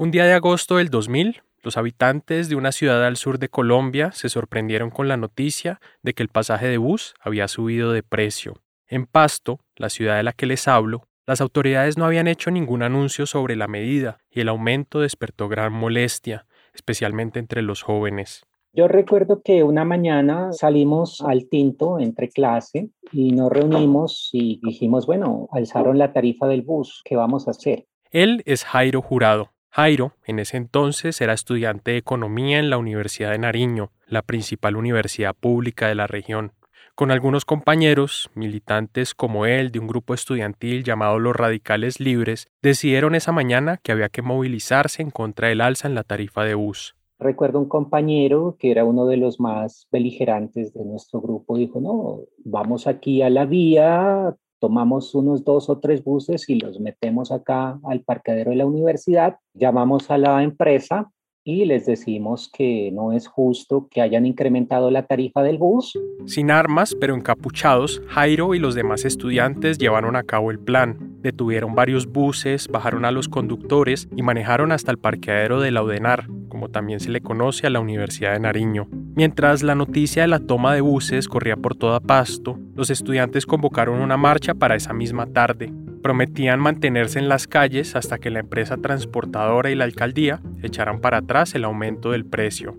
Un día de agosto del 2000, los habitantes de una ciudad al sur de Colombia se sorprendieron con la noticia de que el pasaje de bus había subido de precio. En Pasto, la ciudad de la que les hablo, las autoridades no habían hecho ningún anuncio sobre la medida y el aumento despertó gran molestia, especialmente entre los jóvenes. Yo recuerdo que una mañana salimos al tinto entre clase y nos reunimos y dijimos, bueno, alzaron la tarifa del bus, ¿qué vamos a hacer? Él es Jairo Jurado, Jairo, en ese entonces, era estudiante de economía en la Universidad de Nariño, la principal universidad pública de la región. Con algunos compañeros, militantes como él de un grupo estudiantil llamado los Radicales Libres, decidieron esa mañana que había que movilizarse en contra del alza en la tarifa de bus. Recuerdo un compañero que era uno de los más beligerantes de nuestro grupo, dijo, no, vamos aquí a la vía, tomamos unos dos o tres buses y los metemos acá al parqueadero de la universidad, llamamos a la empresa y les decimos que no es justo que hayan incrementado la tarifa del bus. Sin armas, pero encapuchados, Jairo y los demás estudiantes llevaron a cabo el plan. Detuvieron varios buses, bajaron a los conductores y manejaron hasta el parqueadero de la Udenar, como también se le conoce a la Universidad de Nariño. Mientras la noticia de la toma de buses corría por toda Pasto, los estudiantes convocaron una marcha para esa misma tarde. Prometían mantenerse en las calles hasta que la empresa transportadora y la alcaldía echaran para atrás el aumento del precio.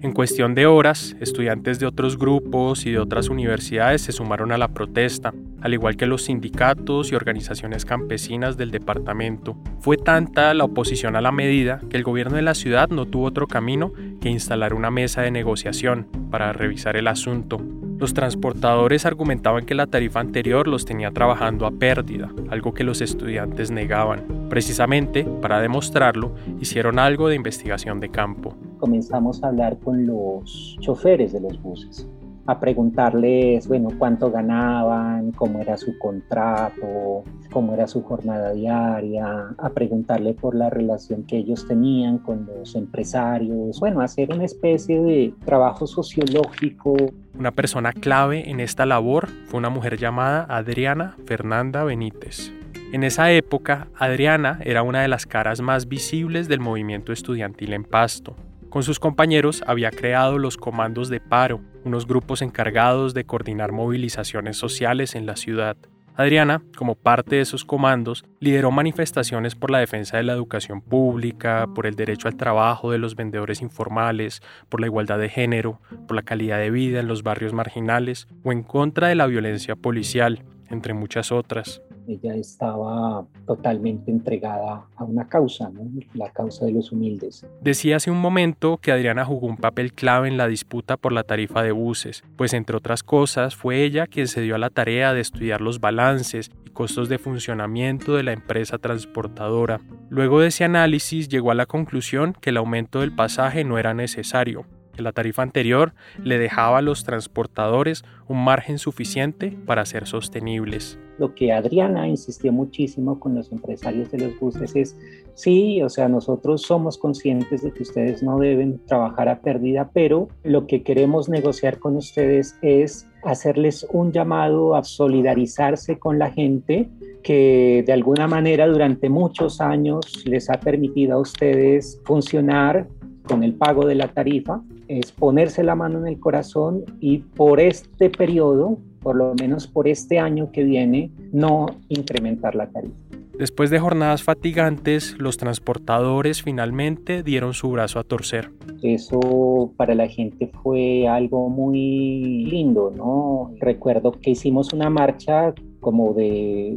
En cuestión de horas, estudiantes de otros grupos y de otras universidades se sumaron a la protesta, al igual que los sindicatos y organizaciones campesinas del departamento. Fue tanta la oposición a la medida que el gobierno de la ciudad no tuvo otro camino que instalar una mesa de negociación para revisar el asunto. Los transportadores argumentaban que la tarifa anterior los tenía trabajando a pérdida, algo que los estudiantes negaban. Precisamente, para demostrarlo, hicieron algo de investigación de campo. Comenzamos a hablar con los choferes de los buses a preguntarles, bueno, cuánto ganaban, cómo era su contrato, cómo era su jornada diaria, a preguntarle por la relación que ellos tenían con los empresarios, bueno, hacer una especie de trabajo sociológico. Una persona clave en esta labor fue una mujer llamada Adriana Fernanda Benítez. En esa época, Adriana era una de las caras más visibles del movimiento estudiantil en Pasto. Con sus compañeros había creado los comandos de paro, unos grupos encargados de coordinar movilizaciones sociales en la ciudad. Adriana, como parte de esos comandos, lideró manifestaciones por la defensa de la educación pública, por el derecho al trabajo de los vendedores informales, por la igualdad de género, por la calidad de vida en los barrios marginales o en contra de la violencia policial, entre muchas otras ella estaba totalmente entregada a una causa, la causa de los humildes. Decía hace un momento que Adriana jugó un papel clave en la disputa por la tarifa de buses, pues entre otras cosas fue ella quien se dio a la tarea de estudiar los balances y costos de funcionamiento de la empresa transportadora. Luego de ese análisis llegó a la conclusión que el aumento del pasaje no era necesario, la tarifa anterior le dejaba a los transportadores un margen suficiente para ser sostenibles. Lo que Adriana insistió muchísimo con los empresarios de los buses es, sí, o sea, nosotros somos conscientes de que ustedes no deben trabajar a pérdida, pero lo que queremos negociar con ustedes es hacerles un llamado a solidarizarse con la gente que de alguna manera durante muchos años les ha permitido a ustedes funcionar con el pago de la tarifa, es ponerse la mano en el corazón y por este periodo, por lo menos por este año que viene, no incrementar la tarifa. Después de jornadas fatigantes, los transportadores finalmente dieron su brazo a torcer. Eso para la gente fue algo muy lindo, ¿no? Recuerdo que hicimos una marcha como de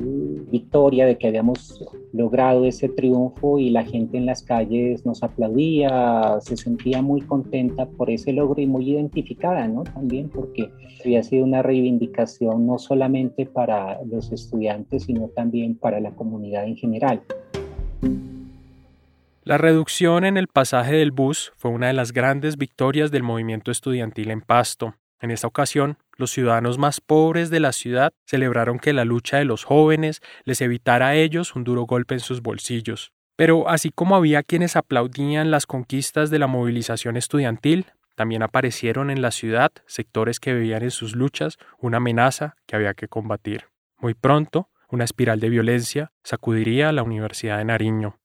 victoria, de que habíamos logrado ese triunfo y la gente en las calles nos aplaudía, se sentía muy contenta por ese logro y muy identificada, ¿no? También porque había sido una reivindicación no solamente para los estudiantes, sino también para la comunidad en general. La reducción en el pasaje del bus fue una de las grandes victorias del movimiento estudiantil en Pasto. En esta ocasión, los ciudadanos más pobres de la ciudad celebraron que la lucha de los jóvenes les evitara a ellos un duro golpe en sus bolsillos. Pero así como había quienes aplaudían las conquistas de la movilización estudiantil, también aparecieron en la ciudad sectores que veían en sus luchas una amenaza que había que combatir. Muy pronto, una espiral de violencia sacudiría a la Universidad de Nariño.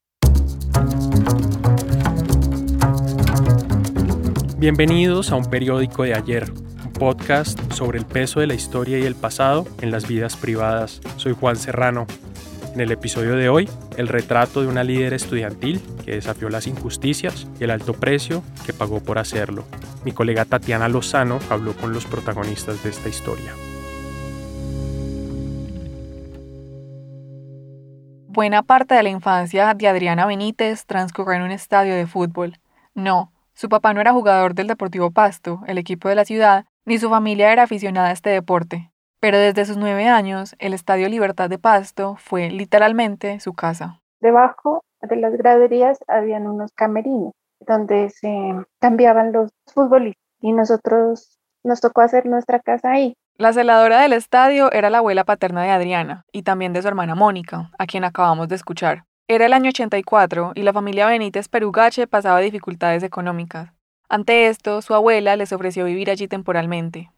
Bienvenidos a un periódico de ayer, podcast sobre el peso de la historia y el pasado en las vidas privadas. Soy Juan Serrano. En el episodio de hoy, el retrato de una líder estudiantil que desafió las injusticias y el alto precio que pagó por hacerlo. Mi colega Tatiana Lozano habló con los protagonistas de esta historia. Buena parte de la infancia de Adriana Benítez transcurrió en un estadio de fútbol. No, su papá no era jugador del Deportivo Pasto, el equipo de la ciudad, ni su familia era aficionada a este deporte. Pero desde sus nueve años, el Estadio Libertad de Pasto fue literalmente su casa. Debajo de las graderías habían unos camerinos donde se cambiaban los futbolistas y nosotros nos tocó hacer nuestra casa ahí. La celadora del estadio era la abuela paterna de Adriana y también de su hermana Mónica, a quien acabamos de escuchar. Era el año 84 y la familia Benítez Perugache pasaba dificultades económicas. Ante esto, su abuela les ofreció vivir allí temporalmente.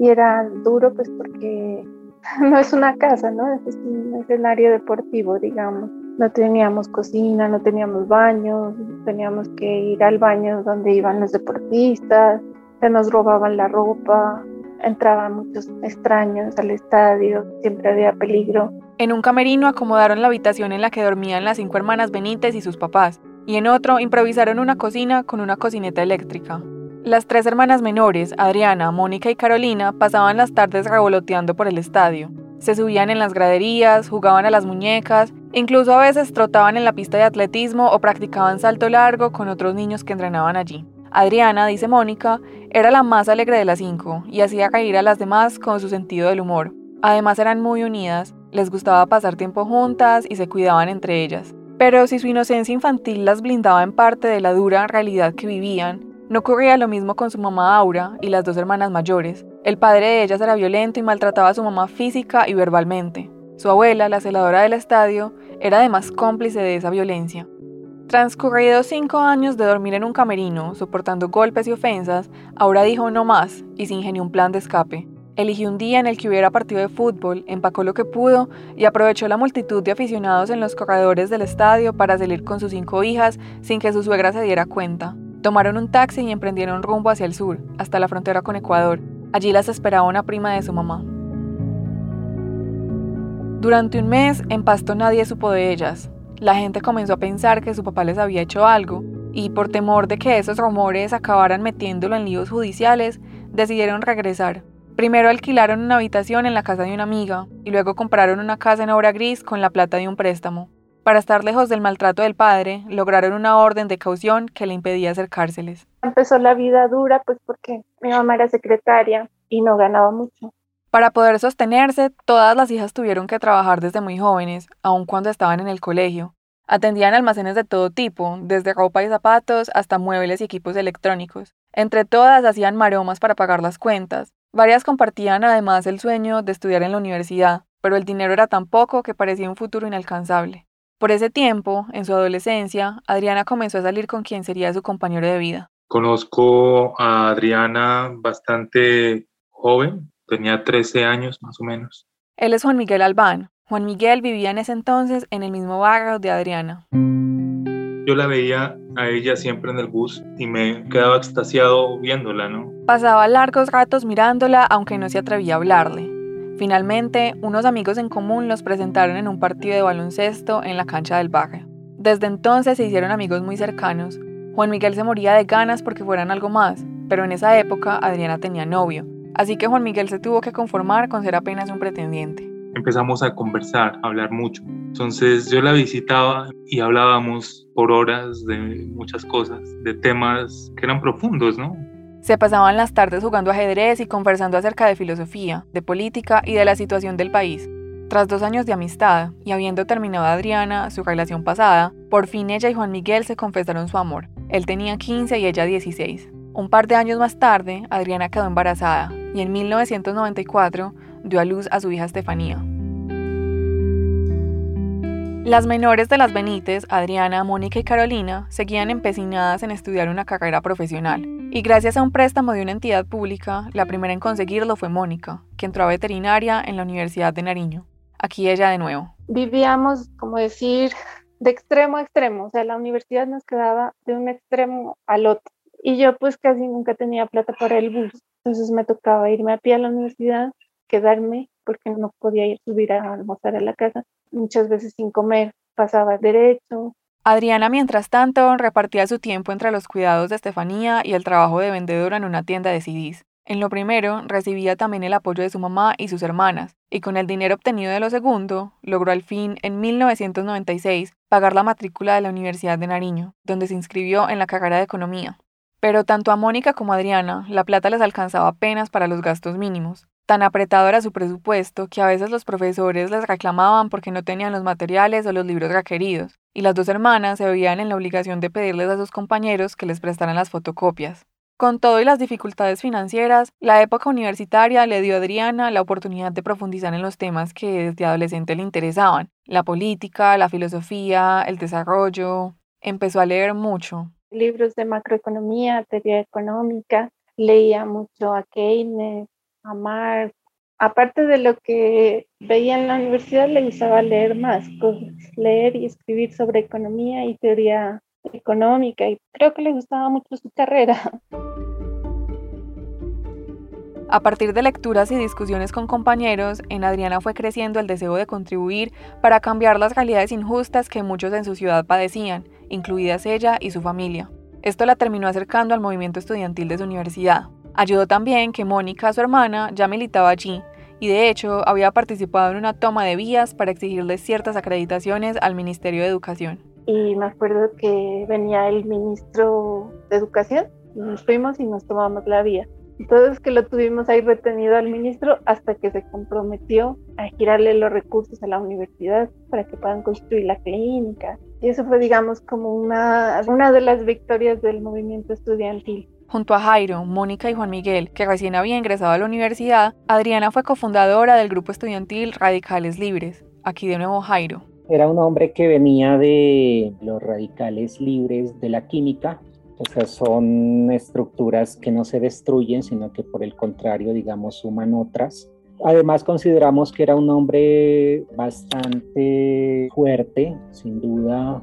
Y era duro pues porque no es una casa, ¿no? Es un escenario deportivo, digamos. No teníamos cocina, no teníamos baños, teníamos que ir al baño donde iban los deportistas, se nos robaban la ropa, entraban muchos extraños al estadio, siempre había peligro. En un camerino acomodaron la habitación en la que dormían las cinco hermanas Benítez y sus papás, y en otro improvisaron una cocina con una cocineta eléctrica. Las tres hermanas menores, Adriana, Mónica y Carolina, pasaban las tardes revoloteando por el estadio. Se subían en las graderías, jugaban a las muñecas, incluso a veces trotaban en la pista de atletismo o practicaban salto largo con otros niños que entrenaban allí. Adriana, dice Mónica, era la más alegre de las cinco y hacía reír a las demás con su sentido del humor. Además eran muy unidas, les gustaba pasar tiempo juntas y se cuidaban entre ellas. Pero si su inocencia infantil las blindaba en parte de la dura realidad que vivían, no ocurría lo mismo con su mamá Aura y las dos hermanas mayores. El padre de ellas era violento y maltrataba a su mamá física y verbalmente. Su abuela, la celadora del estadio, era además cómplice de esa violencia. Transcurridos cinco años de dormir en un camerino, soportando golpes y ofensas, Aura dijo no más y se ingenió un plan de escape. Eligió un día en el que hubiera partido de fútbol, empacó lo que pudo y aprovechó la multitud de aficionados en los corredores del estadio para salir con sus cinco hijas sin que su suegra se diera cuenta. Tomaron un taxi y emprendieron rumbo hacia el sur, hasta la frontera con Ecuador. Allí las esperaba una prima de su mamá. Durante un mes, en Pasto nadie supo de ellas. La gente comenzó a pensar que su papá les había hecho algo y por temor de que esos rumores acabaran metiéndolo en líos judiciales, decidieron regresar. Primero alquilaron una habitación en la casa de una amiga y luego compraron una casa en obra gris con la plata de un préstamo. Para estar lejos del maltrato del padre, lograron una orden de caución que le impedía acercárseles. Empezó la vida dura pues porque mi mamá era secretaria y no ganaba mucho. Para poder sostenerse, todas las hijas tuvieron que trabajar desde muy jóvenes, aun cuando estaban en el colegio. Atendían almacenes de todo tipo, desde ropa y zapatos hasta muebles y equipos electrónicos. Entre todas hacían maromas para pagar las cuentas. Varias compartían además el sueño de estudiar en la universidad, pero el dinero era tan poco que parecía un futuro inalcanzable. Por ese tiempo, en su adolescencia, Adriana comenzó a salir con quien sería su compañero de vida. Conozco a Adriana bastante joven, tenía 13 años más o menos. Él es Juan Miguel Albán. Juan Miguel vivía en ese entonces en el mismo barrio de Adriana. Yo la veía a ella siempre en el bus y me quedaba extasiado viéndola, ¿no? Pasaba largos ratos mirándola aunque no se atrevía a hablarle. Finalmente, unos amigos en común los presentaron en un partido de baloncesto en la cancha del barrio. Desde entonces se hicieron amigos muy cercanos. Juan Miguel se moría de ganas porque fueran algo más, pero en esa época Adriana tenía novio, así que Juan Miguel se tuvo que conformar con ser apenas un pretendiente. Empezamos a conversar, a hablar mucho. Entonces yo la visitaba y hablábamos por horas de muchas cosas, de temas que eran profundos, ¿no? Se pasaban las tardes jugando ajedrez y conversando acerca de filosofía, de política y de la situación del país. Tras dos años de amistad y habiendo terminado Adriana su relación pasada, por fin ella y Juan Miguel se confesaron su amor. Él tenía 15 y ella 16. Un par de años más tarde, Adriana quedó embarazada y en 1994 dio a luz a su hija Estefanía. Las menores de las Benítez, Adriana, Mónica y Carolina, seguían empecinadas en estudiar una carrera profesional. Y gracias a un préstamo de una entidad pública, la primera en conseguirlo fue Mónica, que entró a veterinaria en la Universidad de Nariño. Aquí ella de nuevo. Vivíamos, como decir, de extremo a extremo, o sea, la universidad nos quedaba de un extremo al otro. Y yo pues casi nunca tenía plata para el bus, entonces me tocaba irme a pie a la universidad, quedarme porque no podía ir subir a almorzar a la casa, muchas veces sin comer, pasaba derecho. Adriana, mientras tanto, repartía su tiempo entre los cuidados de Estefanía y el trabajo de vendedora en una tienda de CDs. En lo primero, recibía también el apoyo de su mamá y sus hermanas, y con el dinero obtenido de lo segundo, logró al fin, en 1996, pagar la matrícula de la Universidad de Nariño, donde se inscribió en la carrera de Economía. Pero tanto a Mónica como a Adriana, la plata les alcanzaba apenas para los gastos mínimos. Tan apretado era su presupuesto que a veces los profesores les reclamaban porque no tenían los materiales o los libros requeridos, y las dos hermanas se veían en la obligación de pedirles a sus compañeros que les prestaran las fotocopias. Con todo y las dificultades financieras, la época universitaria le dio a Adriana la oportunidad de profundizar en los temas que desde adolescente le interesaban, la política, la filosofía, el desarrollo. Empezó a leer mucho. Libros de macroeconomía, teoría económica, leía mucho a Keynes, a Marx. Aparte de lo que veía en la universidad, le gustaba leer más cosas, leer y escribir sobre economía y teoría económica y creo que le gustaba mucho su carrera. A partir de lecturas y discusiones con compañeros, en Adriana fue creciendo el deseo de contribuir para cambiar las realidades injustas que muchos en su ciudad padecían, incluidas ella y su familia. Esto la terminó acercando al movimiento estudiantil de su universidad. Ayudó también que Mónica, su hermana, ya militaba allí y de hecho había participado en una toma de vías para exigirle ciertas acreditaciones al Ministerio de Educación y me acuerdo que venía el ministro de Educación, nos fuimos y nos tomamos la vía. Entonces que lo tuvimos ahí retenido al ministro hasta que se comprometió a girarle los recursos a la universidad para que puedan construir la clínica. Y eso fue, digamos, como una, una de las victorias del movimiento estudiantil. Junto a Jairo, Mónica y Juan Miguel, que recién había ingresado a la universidad, Adriana fue cofundadora del grupo estudiantil Radicales Libres. Aquí de nuevo Jairo. Era un hombre que venía de los radicales libres de la química, o sea, son estructuras que no se destruyen, sino que por el contrario, digamos, suman otras. Además, consideramos que era un hombre bastante fuerte, sin duda.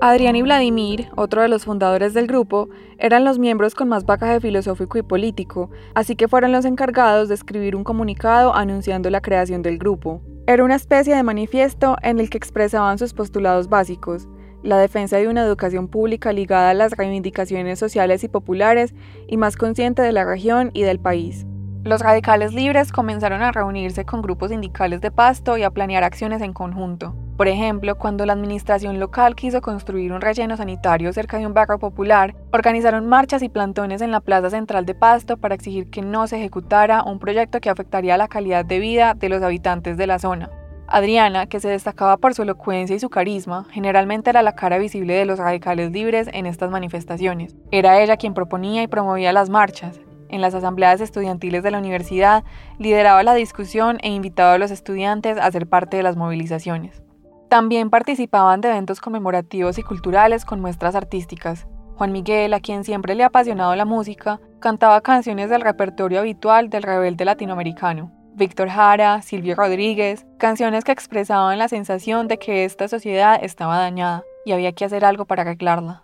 Adrián y Vladimir, otro de los fundadores del grupo, eran los miembros con más bagaje filosófico y político, así que fueron los encargados de escribir un comunicado anunciando la creación del grupo. Era una especie de manifiesto en el que expresaban sus postulados básicos, la defensa de una educación pública ligada a las reivindicaciones sociales y populares y más consciente de la región y del país. Los radicales libres comenzaron a reunirse con grupos sindicales de Pasto y a planear acciones en conjunto. Por ejemplo, cuando la administración local quiso construir un relleno sanitario cerca de un barrio popular, organizaron marchas y plantones en la plaza central de Pasto para exigir que no se ejecutara un proyecto que afectaría la calidad de vida de los habitantes de la zona. Adriana, que se destacaba por su elocuencia y su carisma, generalmente era la cara visible de los radicales libres en estas manifestaciones. Era ella quien proponía y promovía las marchas. En las asambleas estudiantiles de la universidad, lideraba la discusión e invitaba a los estudiantes a ser parte de las movilizaciones. También participaban de eventos conmemorativos y culturales con muestras artísticas. Juan Miguel, a quien siempre le ha apasionado la música, cantaba canciones del repertorio habitual del rebelde latinoamericano. Víctor Jara, Silvio Rodríguez, canciones que expresaban la sensación de que esta sociedad estaba dañada y había que hacer algo para arreglarla.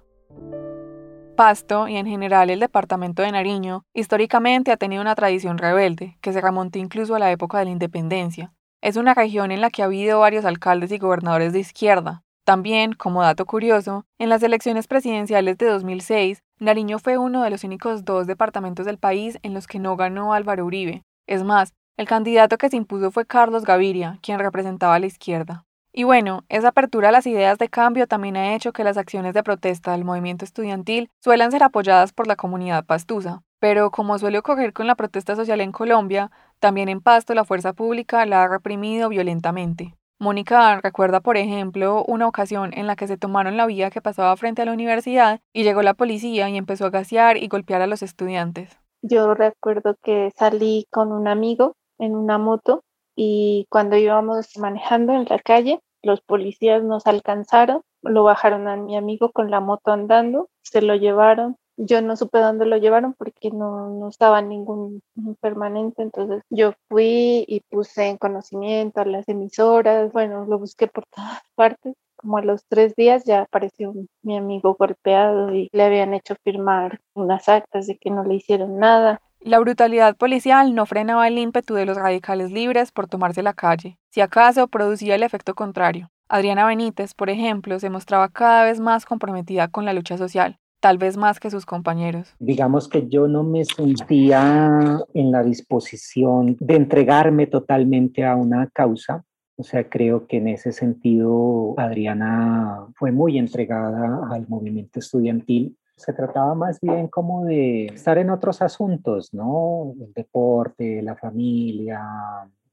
Pasto y en general el departamento de Nariño históricamente ha tenido una tradición rebelde que se remonta incluso a la época de la independencia. Es una región en la que ha habido varios alcaldes y gobernadores de izquierda. También, como dato curioso, en las elecciones presidenciales de 2006, Nariño fue uno de los únicos dos departamentos del país en los que no ganó Álvaro Uribe. Es más, el candidato que se impuso fue Carlos Gaviria, quien representaba a la izquierda. Y bueno, esa apertura a las ideas de cambio también ha hecho que las acciones de protesta del movimiento estudiantil suelan ser apoyadas por la comunidad pastusa. Pero como suele ocurrir con la protesta social en Colombia, también en Pasto la fuerza pública la ha reprimido violentamente. Mónica recuerda, por ejemplo, una ocasión en la que se tomaron la vía que pasaba frente a la universidad y llegó la policía y empezó a gasear y golpear a los estudiantes. Yo recuerdo que salí con un amigo en una moto y cuando íbamos manejando en la calle, los policías nos alcanzaron, lo bajaron a mi amigo con la moto andando, se lo llevaron, yo no supe dónde lo llevaron porque no, no estaba ningún permanente, entonces yo fui y puse en conocimiento a las emisoras, bueno, lo busqué por todas partes. Como a los tres días ya apareció mi amigo golpeado y le habían hecho firmar unas actas de que no le hicieron nada. La brutalidad policial no frenaba el ímpetu de los radicales libres por tomarse la calle, si acaso producía el efecto contrario. Adriana Benítez, por ejemplo, se mostraba cada vez más comprometida con la lucha social, tal vez más que sus compañeros. Digamos que yo no me sentía en la disposición de entregarme totalmente a una causa. O sea, creo que en ese sentido Adriana fue muy entregada al movimiento estudiantil se trataba más bien como de estar en otros asuntos, ¿no? El deporte, la familia,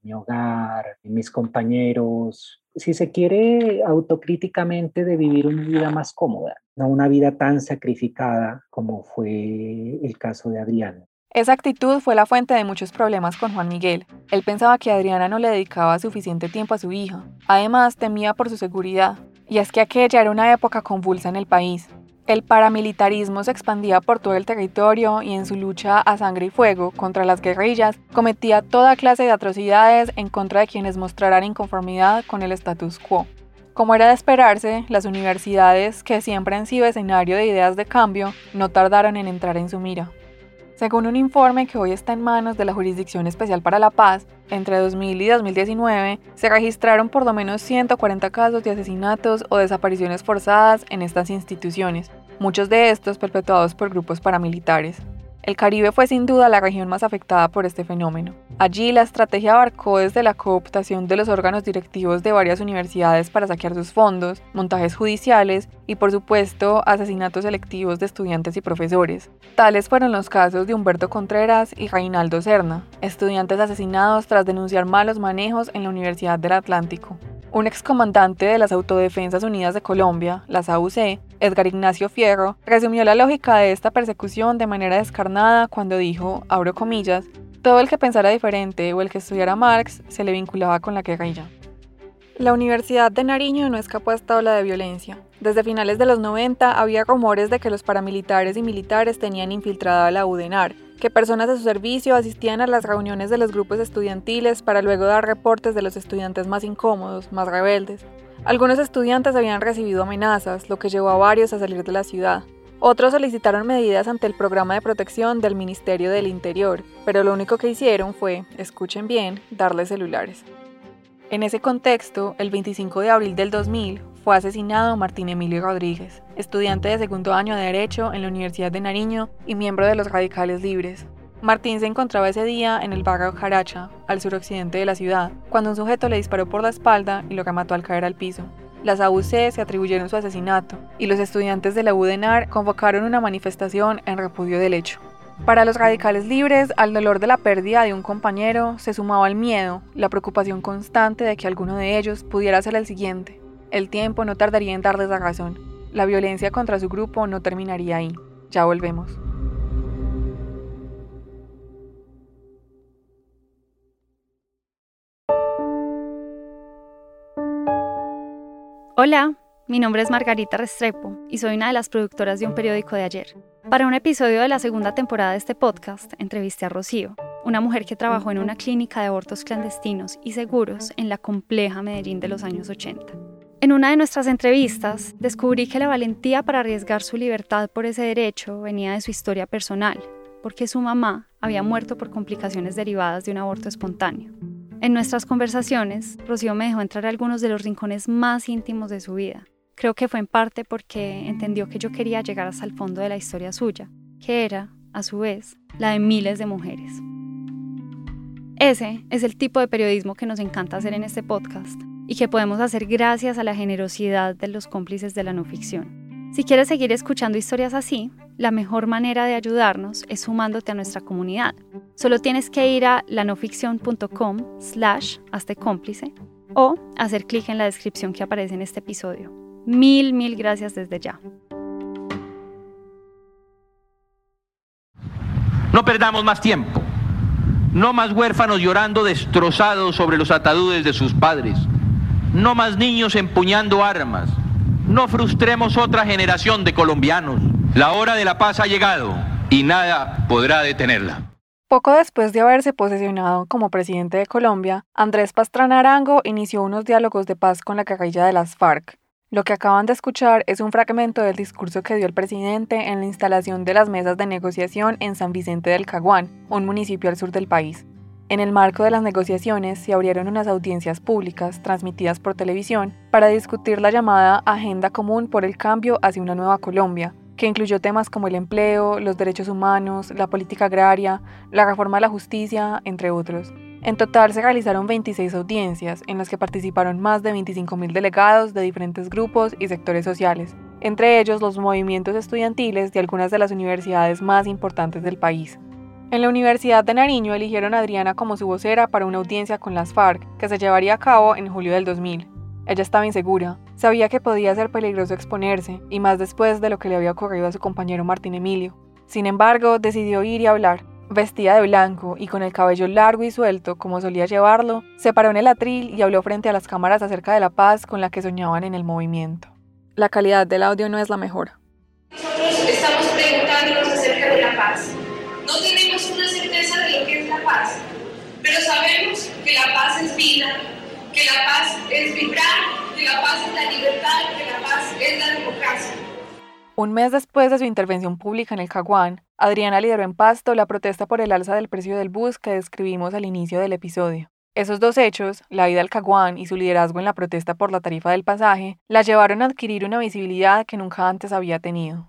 mi hogar, mis compañeros. Si se quiere autocríticamente de vivir una vida más cómoda, no una vida tan sacrificada como fue el caso de Adriana. Esa actitud fue la fuente de muchos problemas con Juan Miguel. Él pensaba que Adriana no le dedicaba suficiente tiempo a su hija. Además, temía por su seguridad. Y es que aquella era una época convulsa en el país. El paramilitarismo se expandía por todo el territorio y en su lucha a sangre y fuego contra las guerrillas cometía toda clase de atrocidades en contra de quienes mostraran inconformidad con el status quo. Como era de esperarse, las universidades, que siempre han sido escenario de ideas de cambio, no tardaron en entrar en su mira. Según un informe que hoy está en manos de la Jurisdicción Especial para la Paz, entre 2000 y 2019 se registraron por lo menos 140 casos de asesinatos o desapariciones forzadas en estas instituciones, muchos de estos perpetuados por grupos paramilitares. El Caribe fue sin duda la región más afectada por este fenómeno. Allí la estrategia abarcó desde la cooptación de los órganos directivos de varias universidades para saquear sus fondos, montajes judiciales y por supuesto asesinatos selectivos de estudiantes y profesores. Tales fueron los casos de Humberto Contreras y Reinaldo Serna, estudiantes asesinados tras denunciar malos manejos en la Universidad del Atlántico. Un excomandante de las Autodefensas Unidas de Colombia, las AUC, Edgar Ignacio Fierro, resumió la lógica de esta persecución de manera descarnada cuando dijo, abro comillas, todo el que pensara diferente o el que estudiara Marx se le vinculaba con la guerrilla. La Universidad de Nariño no escapó a esta ola de violencia. Desde finales de los 90 había rumores de que los paramilitares y militares tenían infiltrada la UDENAR, que personas de su servicio asistían a las reuniones de los grupos estudiantiles para luego dar reportes de los estudiantes más incómodos, más rebeldes. Algunos estudiantes habían recibido amenazas, lo que llevó a varios a salir de la ciudad. Otros solicitaron medidas ante el programa de protección del Ministerio del Interior, pero lo único que hicieron fue, escuchen bien, darles celulares. En ese contexto, el 25 de abril del 2000 fue asesinado Martín Emilio Rodríguez, estudiante de segundo año de Derecho en la Universidad de Nariño y miembro de los Radicales Libres. Martín se encontraba ese día en el barrio Jaracha, al suroccidente de la ciudad, cuando un sujeto le disparó por la espalda y lo remató al caer al piso. Las AUC se atribuyeron su asesinato y los estudiantes de la UDENAR convocaron una manifestación en repudio del hecho. Para los radicales libres, al dolor de la pérdida de un compañero se sumaba el miedo, la preocupación constante de que alguno de ellos pudiera ser el siguiente. El tiempo no tardaría en darles la razón. La violencia contra su grupo no terminaría ahí. Ya volvemos. Hola, mi nombre es Margarita Restrepo y soy una de las productoras de un periódico de ayer. Para un episodio de la segunda temporada de este podcast, entrevisté a Rocío, una mujer que trabajó en una clínica de abortos clandestinos y seguros en la compleja Medellín de los años 80. En una de nuestras entrevistas, descubrí que la valentía para arriesgar su libertad por ese derecho venía de su historia personal, porque su mamá había muerto por complicaciones derivadas de un aborto espontáneo. En nuestras conversaciones, Rocío me dejó entrar a algunos de los rincones más íntimos de su vida, Creo que fue en parte porque entendió que yo quería llegar hasta el fondo de la historia suya, que era, a su vez, la de miles de mujeres. Ese es el tipo de periodismo que nos encanta hacer en este podcast y que podemos hacer gracias a la generosidad de los cómplices de la no ficción. Si quieres seguir escuchando historias así, la mejor manera de ayudarnos es sumándote a nuestra comunidad. Solo tienes que ir a lanoficción.com slash hazte cómplice o hacer clic en la descripción que aparece en este episodio. Mil, mil gracias desde ya. No perdamos más tiempo. No más huérfanos llorando destrozados sobre los ataúdes de sus padres. No más niños empuñando armas. No frustremos otra generación de colombianos. La hora de la paz ha llegado y nada podrá detenerla. Poco después de haberse posesionado como presidente de Colombia, Andrés Pastrana Arango inició unos diálogos de paz con la guerrilla de las FARC. Lo que acaban de escuchar es un fragmento del discurso que dio el presidente en la instalación de las mesas de negociación en San Vicente del Caguán, un municipio al sur del país. En el marco de las negociaciones se abrieron unas audiencias públicas transmitidas por televisión para discutir la llamada Agenda Común por el Cambio hacia una nueva Colombia, que incluyó temas como el empleo, los derechos humanos, la política agraria, la reforma de la justicia, entre otros. En total se realizaron 26 audiencias en las que participaron más de 25.000 delegados de diferentes grupos y sectores sociales, entre ellos los movimientos estudiantiles de algunas de las universidades más importantes del país. En la Universidad de Nariño eligieron a Adriana como su vocera para una audiencia con las FARC que se llevaría a cabo en julio del 2000. Ella estaba insegura, sabía que podía ser peligroso exponerse, y más después de lo que le había ocurrido a su compañero Martín Emilio. Sin embargo, decidió ir y hablar. Vestida de blanco y con el cabello largo y suelto, como solía llevarlo, se paró en el atril y habló frente a las cámaras acerca de la paz con la que soñaban en el movimiento. La calidad del audio no es la mejor. Sabemos que la paz es vida, que la paz es vibrar, que la paz es la libertad, que la paz es la democracia. Un mes después de su intervención pública en el Caguán, Adriana lideró en Pasto la protesta por el alza del precio del bus que describimos al inicio del episodio. Esos dos hechos, la ida al Caguán y su liderazgo en la protesta por la tarifa del pasaje, la llevaron a adquirir una visibilidad que nunca antes había tenido.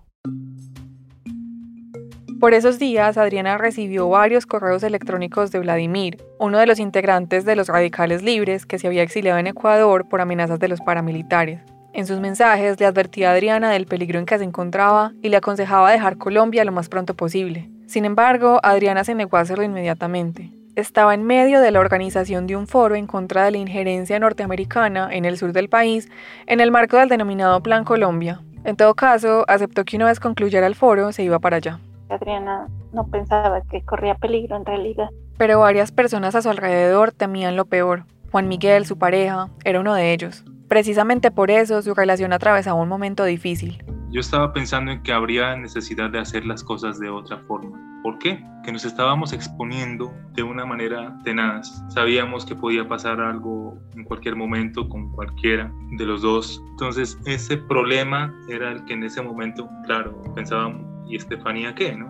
Por esos días, Adriana recibió varios correos electrónicos de Vladimir, uno de los integrantes de los radicales libres que se había exiliado en Ecuador por amenazas de los paramilitares. En sus mensajes le advertía a Adriana del peligro en que se encontraba y le aconsejaba dejar Colombia lo más pronto posible. Sin embargo, Adriana se negó a hacerlo inmediatamente. Estaba en medio de la organización de un foro en contra de la injerencia norteamericana en el sur del país en el marco del denominado Plan Colombia. En todo caso, aceptó que una vez concluyera el foro se iba para allá. Adriana no pensaba que corría peligro en realidad. Pero varias personas a su alrededor temían lo peor. Juan Miguel, su pareja, era uno de ellos. Precisamente por eso su relación atravesaba un momento difícil. Yo estaba pensando en que habría necesidad de hacer las cosas de otra forma. ¿Por qué? Que nos estábamos exponiendo de una manera tenaz. Sabíamos que podía pasar algo en cualquier momento con cualquiera de los dos. Entonces ese problema era el que en ese momento, claro, pensábamos, ¿y Estefanía qué, no?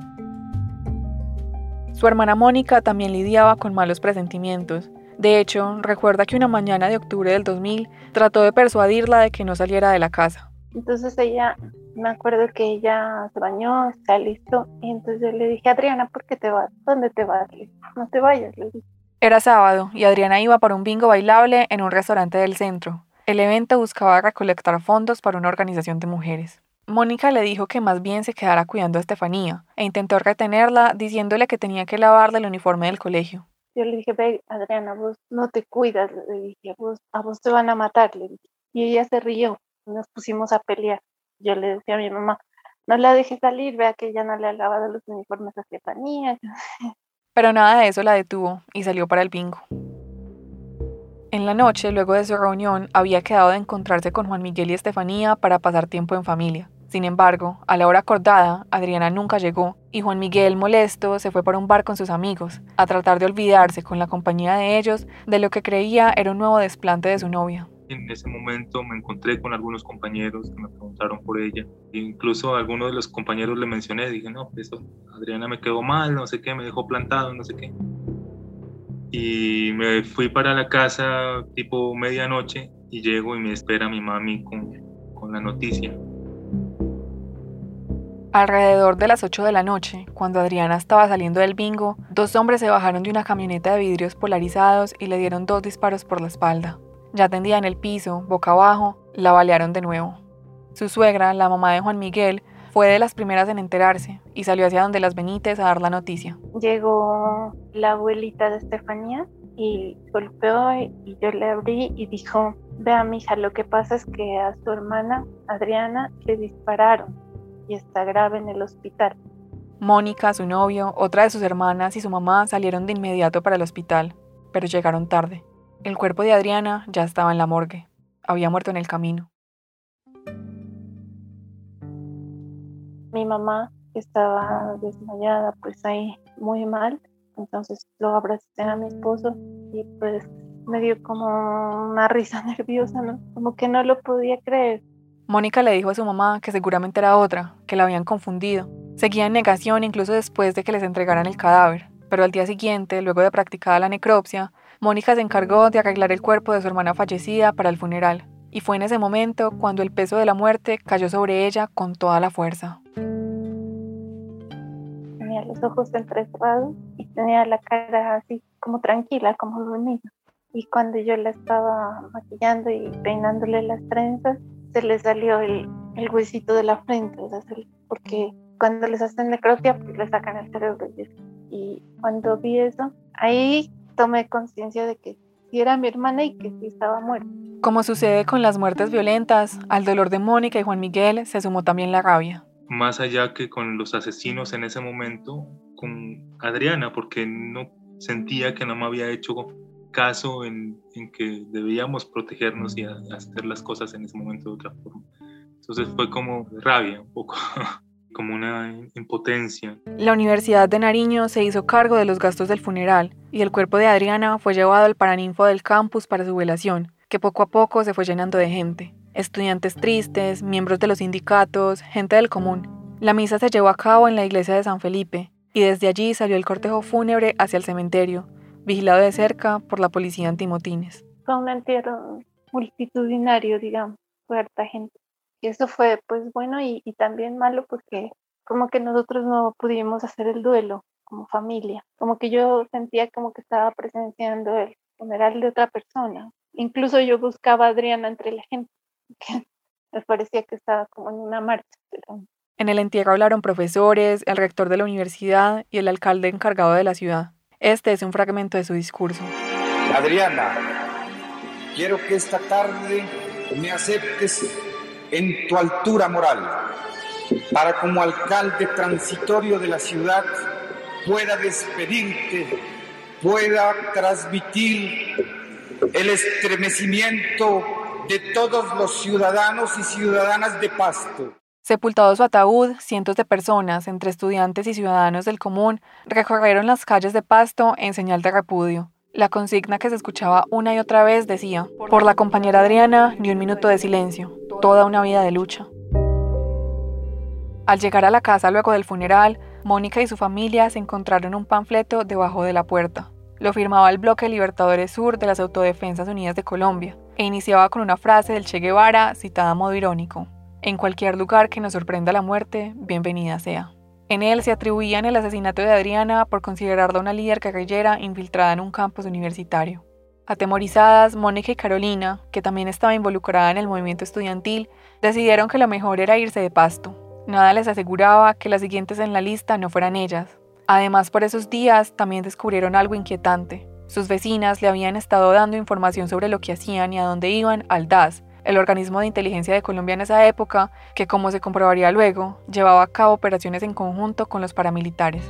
Su hermana Mónica también lidiaba con malos presentimientos. De hecho, recuerda que una mañana de octubre del 2000 trató de persuadirla de que no saliera de la casa. Entonces ella, me acuerdo que ella se bañó, está listo, y entonces yo le dije, Adriana, ¿por qué te vas? ¿Dónde te vas? No te vayas, le dije. Era sábado y Adriana iba para un bingo bailable en un restaurante del centro. El evento buscaba recolectar fondos para una organización de mujeres. Mónica le dijo que más bien se quedara cuidando a Estefanía e intentó retenerla diciéndole que tenía que lavarle el uniforme del colegio. Yo le dije, ve, Adriana, vos no te cuidas, le dije, vos, a vos te van a matar, le dije. Y ella se rió, nos pusimos a pelear. Yo le decía a mi mamá, no la dejes salir, vea que ella no le ha lavado los uniformes a Estefanía. Pero nada de eso la detuvo y salió para el bingo. En la noche, luego de su reunión, había quedado de encontrarse con Juan Miguel y Estefanía para pasar tiempo en familia. Sin embargo, a la hora acordada, Adriana nunca llegó y Juan Miguel, molesto, se fue para un bar con sus amigos, a tratar de olvidarse con la compañía de ellos de lo que creía era un nuevo desplante de su novia. En ese momento me encontré con algunos compañeros que me preguntaron por ella. E incluso a algunos de los compañeros le mencioné, dije, no, eso, Adriana me quedó mal, no sé qué, me dejó plantado, no sé qué. Y me fui para la casa tipo medianoche y llego y me espera mi mami con la noticia. Alrededor de las 8 de la noche, cuando Adriana estaba saliendo del bingo, dos hombres se bajaron de una camioneta de vidrios polarizados y le dieron dos disparos por la espalda. Ya tendida en el piso, boca abajo, la balearon de nuevo. Su suegra, la mamá de Juan Miguel, fue de las primeras en enterarse y salió hacia donde las Benítez a dar la noticia. Llegó la abuelita de Estefanía y golpeó y yo le abrí y dijo, vea mija, lo que pasa es que a su hermana Adriana le dispararon y está grave en el hospital. Mónica, su novio, otra de sus hermanas y su mamá salieron de inmediato para el hospital, pero llegaron tarde. El cuerpo de Adriana ya estaba en la morgue. Había muerto en el camino. Mi mamá estaba desmayada, pues ahí muy mal. Entonces lo abracé a mi esposo y pues me dio como una risa nerviosa, ¿no? Como que no lo podía creer. Mónica le dijo a su mamá que seguramente era otra, que la habían confundido. Seguía en negación incluso después de que les entregaran el cadáver, pero al día siguiente, luego de practicada la necropsia, Mónica se encargó de arreglar el cuerpo de su hermana fallecida para el funeral, y fue en ese momento cuando el peso de la muerte cayó sobre ella con toda la fuerza. Tenía los ojos entrecerrados y tenía la cara así como tranquila, como dormida. Y cuando yo la estaba maquillando y peinándole las trenzas, se le salió el, el huesito de la frente, porque cuando les hacen necropsia, pues le sacan el cerebro. Y cuando vi eso, ahí tomé conciencia de que sí era mi hermana y que sí estaba muerta. Como sucede con las muertes violentas, al dolor de Mónica y Juan Miguel se sumó también la rabia. Más allá que con los asesinos en ese momento, con Adriana, porque no sentía que no me había hecho caso en, en que debíamos protegernos y hacer las cosas en ese momento de otra forma. Entonces fue como rabia un poco. como una impotencia. La Universidad de Nariño se hizo cargo de los gastos del funeral y el cuerpo de Adriana fue llevado al paraninfo del campus para su velación, que poco a poco se fue llenando de gente. Estudiantes tristes, miembros de los sindicatos, gente del común. La misa se llevó a cabo en la iglesia de San Felipe y desde allí salió el cortejo fúnebre hacia el cementerio, vigilado de cerca por la policía antimotines. Fue un entierro multitudinario, digamos, fue harta gente. Y eso fue pues bueno y, también malo porque como que nosotros no pudimos hacer el duelo como familia, como que yo sentía como que estaba presenciando el funeral de otra persona. Incluso yo buscaba a Adriana entre la gente, que me parecía que estaba como en una marcha. En el entierro hablaron profesores, el rector de la universidad y el alcalde encargado de la ciudad. Este es un fragmento de su discurso. Adriana, quiero que esta tarde me aceptes en tu altura moral, para como alcalde transitorio de la ciudad pueda despedirte, pueda transmitir el estremecimiento de todos los ciudadanos y ciudadanas de Pasto. Sepultado su ataúd, cientos de personas, entre estudiantes y ciudadanos del común, recorrieron las calles de Pasto en señal de repudio. La consigna que se escuchaba una y otra vez decía, por la compañera Adriana, ni un minuto de silencio, toda una vida de lucha. Al llegar a la casa luego del funeral, Mónica y su familia se encontraron un panfleto debajo de la puerta. Lo firmaba el bloque Libertadores Sur de las Autodefensas Unidas de Colombia e iniciaba con una frase del Che Guevara citada a modo irónico. En cualquier lugar que nos sorprenda la muerte, bienvenida sea. En él se atribuían el asesinato de Adriana por considerarla una líder guerrillera infiltrada en un campus universitario. Atemorizadas, Mónica y Carolina, que también estaba involucrada en el movimiento estudiantil, decidieron que lo mejor era irse de pasto. Nada les aseguraba que las siguientes en la lista no fueran ellas. Además, por esos días también descubrieron algo inquietante. Sus vecinas le habían estado dando información sobre lo que hacían y a dónde iban al DAS, el organismo de inteligencia de Colombia en esa época, que como se comprobaría luego, llevaba a cabo operaciones en conjunto con los paramilitares.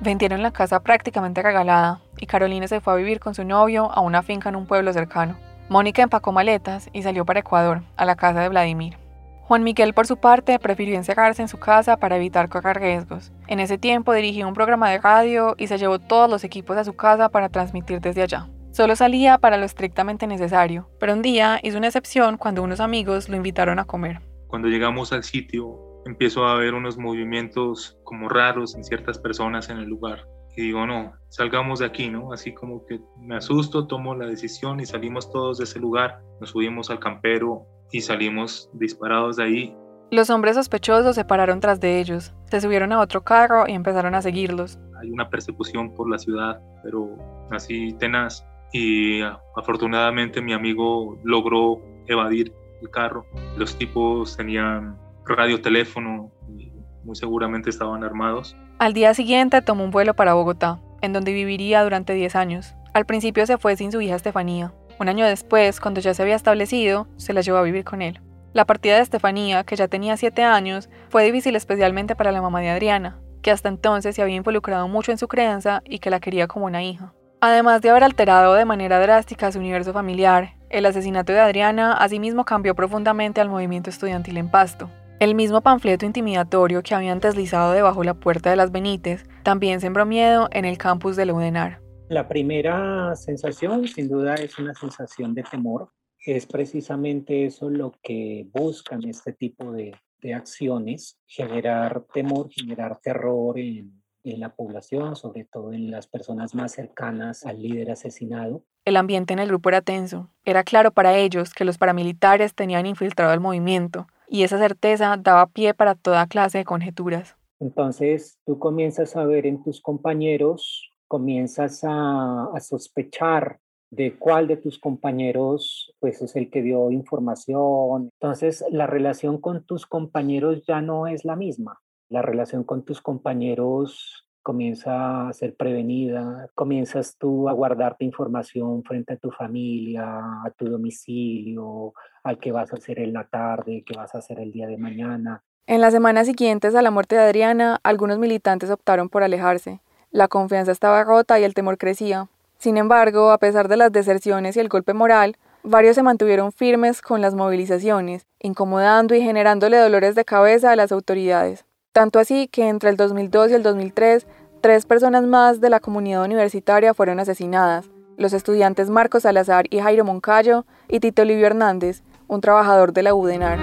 Vendieron la casa prácticamente regalada y Carolina se fue a vivir con su novio a una finca en un pueblo cercano. Mónica empacó maletas y salió para Ecuador, a la casa de Vladimir. Juan Miguel, por su parte, prefirió encerrarse en su casa para evitar correr riesgos. En ese tiempo dirigió un programa de radio y se llevó todos los equipos a su casa para transmitir desde allá. Solo salía para lo estrictamente necesario, pero un día hizo una excepción cuando unos amigos lo invitaron a comer. Cuando llegamos al sitio, empiezo a ver unos movimientos como raros en ciertas personas en el lugar. Y digo, no, salgamos de aquí, ¿no? Así como que me asusto, tomo la decisión y salimos todos de ese lugar. Nos subimos al campero y salimos disparados de ahí. Los hombres sospechosos se pararon tras de ellos, se subieron a otro carro y empezaron a seguirlos. Hay una persecución por la ciudad, pero así tenaz y afortunadamente mi amigo logró evadir el carro. Los tipos tenían radio, teléfono y muy seguramente estaban armados. Al día siguiente tomó un vuelo para Bogotá, en donde viviría durante 10 años. Al principio se fue sin su hija Estefanía. Un año después, cuando ya se había establecido, se la llevó a vivir con él. La partida de Estefanía, que ya tenía 7 años, fue difícil especialmente para la mamá de Adriana, que hasta entonces se había involucrado mucho en su crianza y que la quería como una hija. Además de haber alterado de manera drástica su universo familiar, el asesinato de Adriana asimismo cambió profundamente al movimiento estudiantil en Pasto. El mismo panfleto intimidatorio que habían deslizado debajo la puerta de las Benítez también sembró miedo en el campus de la UDENAR. La primera sensación, sin duda, es una sensación de temor. Es precisamente eso lo que buscan este tipo de, de acciones, generar temor, generar terror en, en la población, sobre todo en las personas más cercanas al líder asesinado. El ambiente en el grupo era tenso. Era claro para ellos que los paramilitares tenían infiltrado el movimiento y esa certeza daba pie para toda clase de conjeturas. Entonces tú comienzas a ver en tus compañeros, comienzas a, a, sospechar de cuál de tus compañeros pues es el que dio información. Entonces la relación con tus compañeros ya no es la misma. La relación con tus compañeros comienza a ser prevenida, comienzas tú a guardarte información frente a tu familia, a tu domicilio, al que vas a hacer en la tarde, que vas a hacer el día de mañana. En las semanas siguientes a la muerte de Adriana, algunos militantes optaron por alejarse. La confianza estaba rota y el temor crecía. Sin embargo, a pesar de las deserciones y el golpe moral, varios se mantuvieron firmes con las movilizaciones, incomodando y generándole dolores de cabeza a las autoridades. Tanto así que entre el 2002 y el 2003, tres personas más de la comunidad universitaria fueron asesinadas, los estudiantes Marcos Salazar y Jairo Moncayo y Tito Livio Hernández, un trabajador de la UDENAR.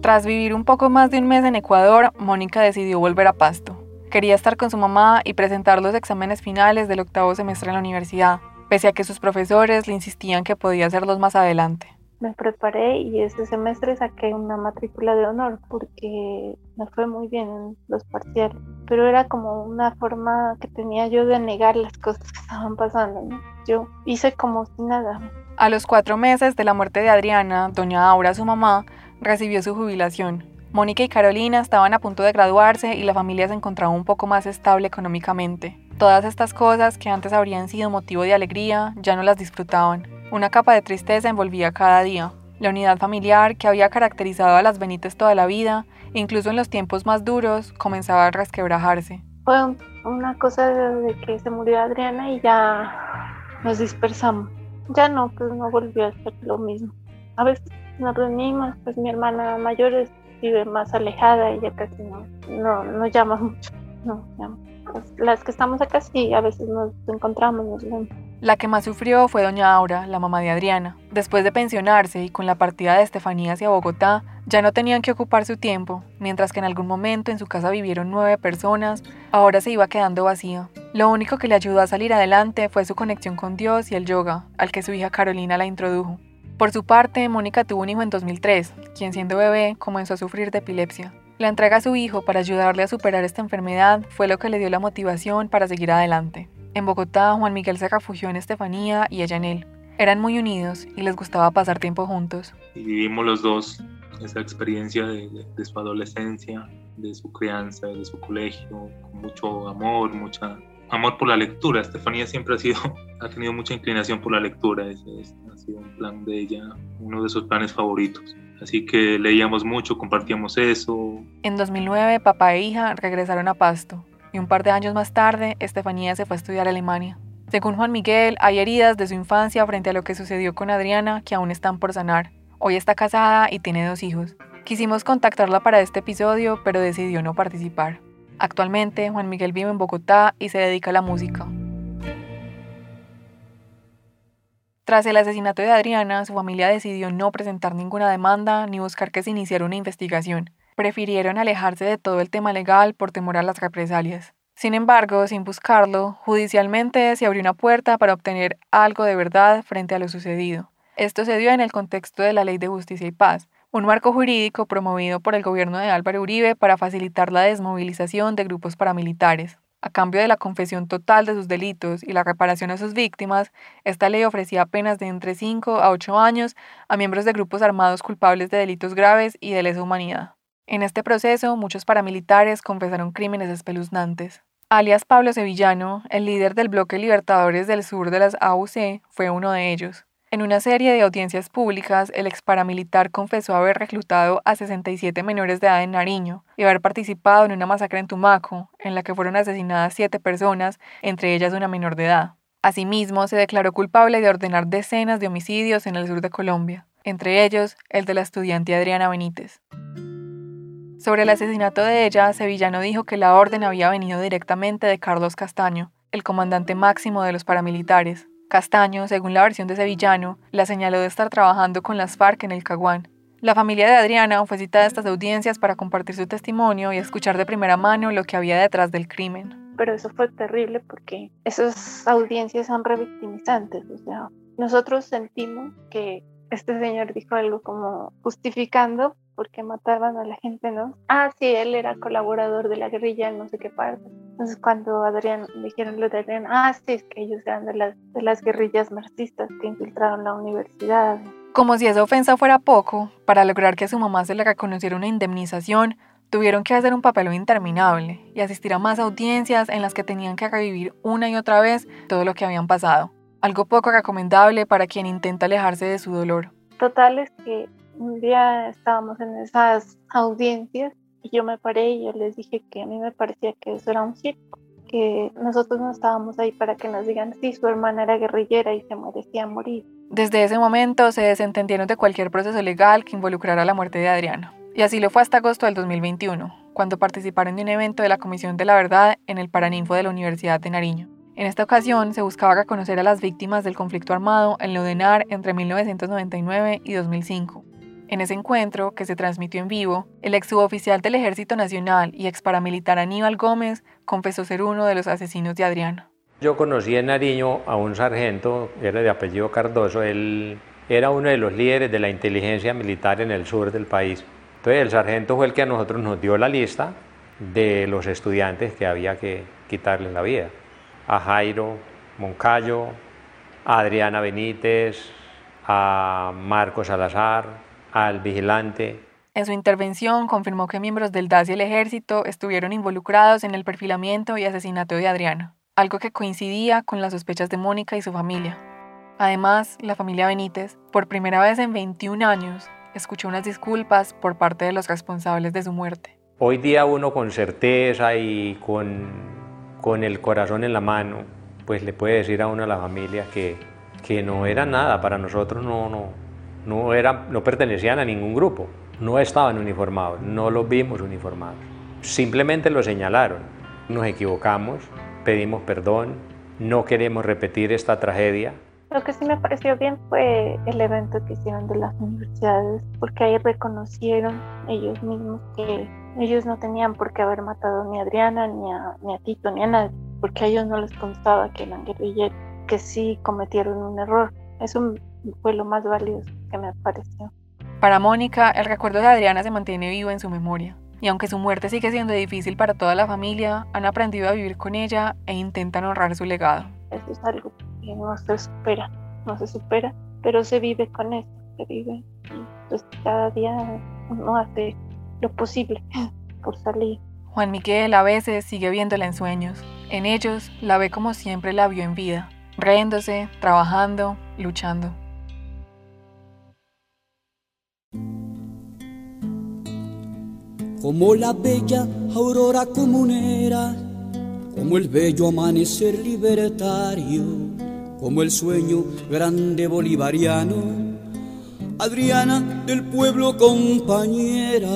Tras vivir un poco más de un mes en Ecuador, Mónica decidió volver a Pasto. Quería estar con su mamá y presentar los exámenes finales del octavo semestre en la universidad, pese a que sus profesores le insistían que podía hacerlos más adelante. Me preparé y este semestre saqué una matrícula de honor porque me fue muy bien en los parciales, pero era como una forma que tenía yo de negar las cosas que estaban pasando. Yo hice como si nada. A los cuatro meses de la muerte de Adriana, doña Aura, su mamá, recibió su jubilación. Mónica y Carolina estaban a punto de graduarse y la familia se encontraba un poco más estable económicamente. Todas estas cosas que antes habrían sido motivo de alegría ya no las disfrutaban. Una capa de tristeza envolvía cada día. La unidad familiar que había caracterizado a las Benítez toda la vida, incluso en los tiempos más duros, comenzaba a resquebrajarse. Fue una cosa de que se murió Adriana y ya nos dispersamos. Ya no, pues no volvió a ser lo mismo. A veces nos reunimos, pues mi hermana mayor vive más alejada y ya casi no, no, no llama mucho. No, llama. Las que estamos acá sí, a veces nos encontramos. La que más sufrió fue doña Aura, la mamá de Adriana. Después de pensionarse y con la partida de Estefanía hacia Bogotá, ya no tenían que ocupar su tiempo, mientras que en algún momento en su casa vivieron nueve personas, ahora se iba quedando vacía. Lo único que le ayudó a salir adelante fue su conexión con Dios y el yoga, al que su hija Carolina la introdujo. Por su parte, Mónica tuvo un hijo en 2003, quien siendo bebé comenzó a sufrir de epilepsia. La entrega a su hijo para ayudarle a superar esta enfermedad fue lo que le dio la motivación para seguir adelante. En Bogotá, Juan Miguel se refugió en Estefanía y ella en él. Eran muy unidos y les gustaba pasar tiempo juntos. Y vivimos los dos esa experiencia de, su adolescencia, de su crianza, de su colegio, con mucho amor, mucha amor por la lectura. Estefanía siempre ha sido, ha tenido mucha inclinación por la lectura. Ese ha sido un plan de ella, uno de sus planes favoritos. Así que leíamos mucho, compartíamos eso. En 2009, papá e hija regresaron a Pasto y un par de años más tarde, Estefanía se fue a estudiar a Alemania. Según Juan Miguel, hay heridas de su infancia frente a lo que sucedió con Adriana que aún están por sanar. Hoy está casada y tiene dos hijos. Quisimos contactarla para este episodio, pero decidió no participar. Actualmente, Juan Miguel vive en Bogotá y se dedica a la música. Tras el asesinato de Adriana, su familia decidió no presentar ninguna demanda ni buscar que se iniciara una investigación. Prefirieron alejarse de todo el tema legal por temor a las represalias. Sin embargo, sin buscarlo, judicialmente se abrió una puerta para obtener algo de verdad frente a lo sucedido. Esto se dio en el contexto de la Ley de Justicia y Paz, un marco jurídico promovido por el gobierno de Álvaro Uribe para facilitar la desmovilización de grupos paramilitares. A cambio de la confesión total de sus delitos y la reparación a sus víctimas, esta ley ofrecía penas de entre 5 a 8 años a miembros de grupos armados culpables de delitos graves y de lesa humanidad. En este proceso, muchos paramilitares confesaron crímenes espeluznantes. Alias Pablo Sevillano, el líder del bloque Libertadores del Sur de las AUC, fue uno de ellos. En una serie de audiencias públicas, el ex paramilitar confesó haber reclutado a 67 menores de edad en Nariño y haber participado en una masacre en Tumaco, en la que fueron asesinadas siete personas, entre ellas una menor de edad. Asimismo, se declaró culpable de ordenar decenas de homicidios en el sur de Colombia. entre ellos el de la estudiante Adriana Benítez. Sobre el asesinato de ella, Sevillano dijo que la orden había venido directamente de Carlos Castaño, el comandante máximo de los paramilitares. Castaño, según la versión de Sevillano, la señaló de estar trabajando con las FARC en el Caguán. La familia de Adriana fue citada a estas audiencias para compartir su testimonio y escuchar de primera mano lo que había detrás del crimen. Pero eso fue terrible porque esas audiencias son revictimizantes. O sea, nosotros sentimos que este señor dijo algo como justificando porque mataban a la gente, ¿no? Ah, sí, él era colaborador de la guerrilla no sé qué parte. Entonces cuando Adrián, dijeron lo de Adrián, ah, sí, es que ellos eran de las, de las guerrillas marxistas que infiltraron la universidad. Como si esa ofensa fuera poco, para lograr que a su mamá se le reconociera una indemnización, tuvieron que hacer un papel interminable y asistir a más audiencias en las que tenían que revivir una y otra vez todo lo que habían pasado. Algo poco recomendable para quien intenta alejarse de su dolor. Total es que un día estábamos en esas audiencias yo me paré y yo les dije que a mí me parecía que eso era un circo, que nosotros no estábamos ahí para que nos digan si su hermana era guerrillera y se merecía morir. Desde ese momento se desentendieron de cualquier proceso legal que involucrara la muerte de Adriano. Y así lo fue hasta agosto del 2021, cuando participaron de un evento de la Comisión de la Verdad en el Paraninfo de la Universidad de Nariño. En esta ocasión se buscaba reconocer a las víctimas del conflicto armado en Lodenar entre 1999 y 2005, en ese encuentro, que se transmitió en vivo, el ex suboficial del Ejército Nacional y ex paramilitar Aníbal Gómez confesó ser uno de los asesinos de Adriano. Yo conocí en Nariño a un sargento, era de apellido Cardoso, él era uno de los líderes de la inteligencia militar en el sur del país. Entonces el sargento fue el que a nosotros nos dio la lista de los estudiantes que había que quitarles la vida. A Jairo Moncayo, a Adriana Benítez, a Marcos Salazar, al vigilante. En su intervención confirmó que miembros del DAS y el ejército estuvieron involucrados en el perfilamiento y asesinato de Adriana, algo que coincidía con las sospechas de Mónica y su familia. Además, la familia Benítez, por primera vez en 21 años, escuchó unas disculpas por parte de los responsables de su muerte. Hoy día uno con certeza y con, con el corazón en la mano, pues le puede decir a uno a la familia que, que no era nada, para nosotros no, no, no, era, no pertenecían a ningún grupo, no estaban uniformados, no los vimos uniformados. Simplemente lo señalaron. Nos equivocamos, pedimos perdón, no queremos repetir esta tragedia. Lo que sí me pareció bien fue el evento que hicieron de las universidades, porque ahí reconocieron ellos mismos que ellos no tenían por qué haber matado ni a Adriana, ni a, ni a Tito, ni a nadie, porque a ellos no les constaba que eran guerrilleros, que sí cometieron un error. Eso fue lo más valioso que me pareció. Para Mónica, el recuerdo de Adriana se mantiene vivo en su memoria. Y aunque su muerte sigue siendo difícil para toda la familia, han aprendido a vivir con ella e intentan honrar su legado. Eso es algo que no se supera, no se supera, pero se vive con eso, se vive. Y pues cada día uno hace lo posible por salir. Juan Miguel a veces sigue viéndola en sueños. En ellos la ve como siempre la vio en vida, riéndose, trabajando, luchando. Como la bella aurora comunera, como el bello amanecer libertario, como el sueño grande bolivariano. Adriana del pueblo compañera.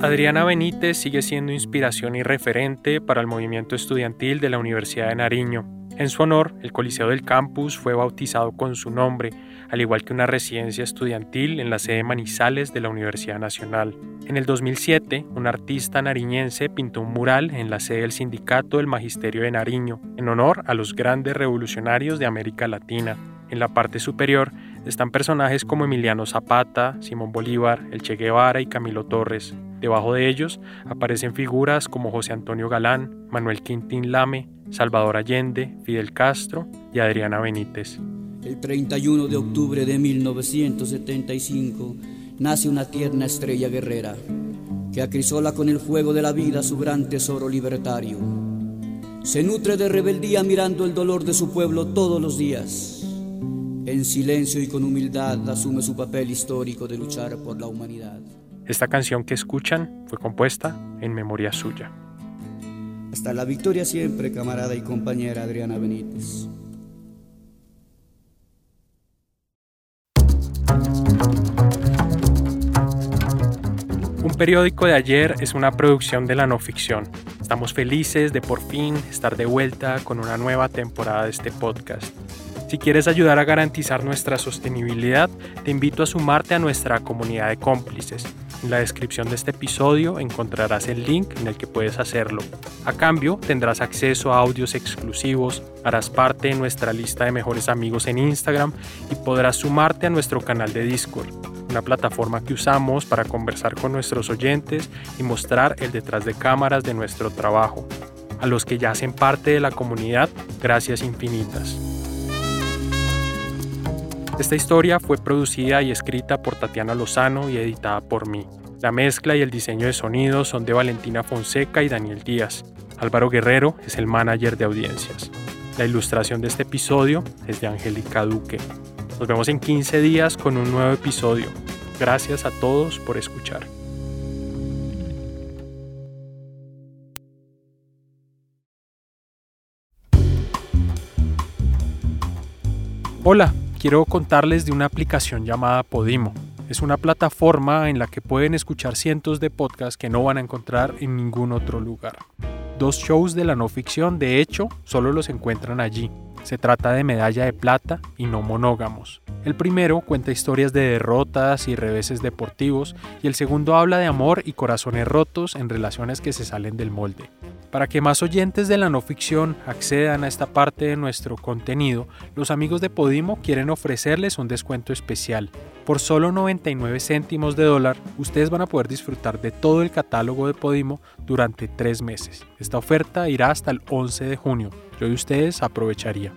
Adriana Benítez sigue siendo inspiración y referente para el movimiento estudiantil de la Universidad de Nariño. En su honor, el Coliseo del Campus fue bautizado con su nombre, al igual que una residencia estudiantil en la sede Manizales de la Universidad Nacional. En el 2007, un artista nariñense pintó un mural en la sede del Sindicato del Magisterio de Nariño, en honor a los grandes revolucionarios de América Latina. En la parte superior están personajes como Emiliano Zapata, Simón Bolívar, el Che Guevara y Camilo Torres. Debajo de ellos aparecen figuras como José Antonio Galán, Manuel Quintín Lame, Salvador Allende, Fidel Castro y Adriana Benítez. El 31 de octubre de 1975 nace una tierna estrella guerrera que acrisola con el fuego de la vida su gran tesoro libertario. Se nutre de rebeldía mirando el dolor de su pueblo todos los días. En silencio y con humildad asume su papel histórico de luchar por la humanidad. Esta canción que escuchan fue compuesta en memoria suya. Hasta la victoria siempre, camarada y compañera Adriana Benítez. Un periódico de ayer es una producción de la no ficción. Estamos felices de por fin estar de vuelta con una nueva temporada de este podcast. Si quieres ayudar a garantizar nuestra sostenibilidad, te invito a sumarte a nuestra comunidad de cómplices en la descripción de este episodio encontrarás el link en el que puedes hacerlo. A cambio, tendrás acceso a audios exclusivos, harás parte de nuestra lista de mejores amigos en Instagram y podrás sumarte a nuestro canal de Discord una plataforma que usamos para conversar con nuestros oyentes y mostrar el detrás de cámaras de nuestro trabajo. A los que ya hacen parte de la comunidad, gracias infinitas. Esta historia fue producida y escrita por Tatiana Lozano y editada por mí. La mezcla y el diseño de sonido son de Valentina Fonseca y Daniel Díaz. Álvaro Guerrero es el manager de audiencias. La ilustración de este episodio es de Angélica Duque. Nos vemos en 15 días con un nuevo episodio. Gracias a todos por escuchar. Hola, quiero contarles de una aplicación llamada Podimo. Es una plataforma en la que pueden escuchar cientos de podcasts que no van a encontrar en ningún otro lugar. Dos shows de la no ficción, de hecho, solo los encuentran allí. Se trata de Medalla de Plata y No Monógamos. El primero cuenta historias de derrotas y reveses deportivos y el segundo habla de amor y corazones rotos en relaciones que se salen del molde. Para que más oyentes de la no ficción accedan a esta parte de nuestro contenido, los amigos de Podimo quieren ofrecerles un descuento especial. Por solo 99 céntimos de dólar, ustedes van a poder disfrutar de todo el catálogo de Podimo durante tres meses. Esta oferta irá hasta el 11 de junio. Yo de ustedes aprovecharía.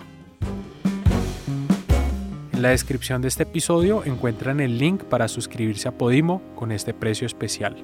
En la descripción de este episodio encuentran el link para suscribirse a Podimo con este precio especial.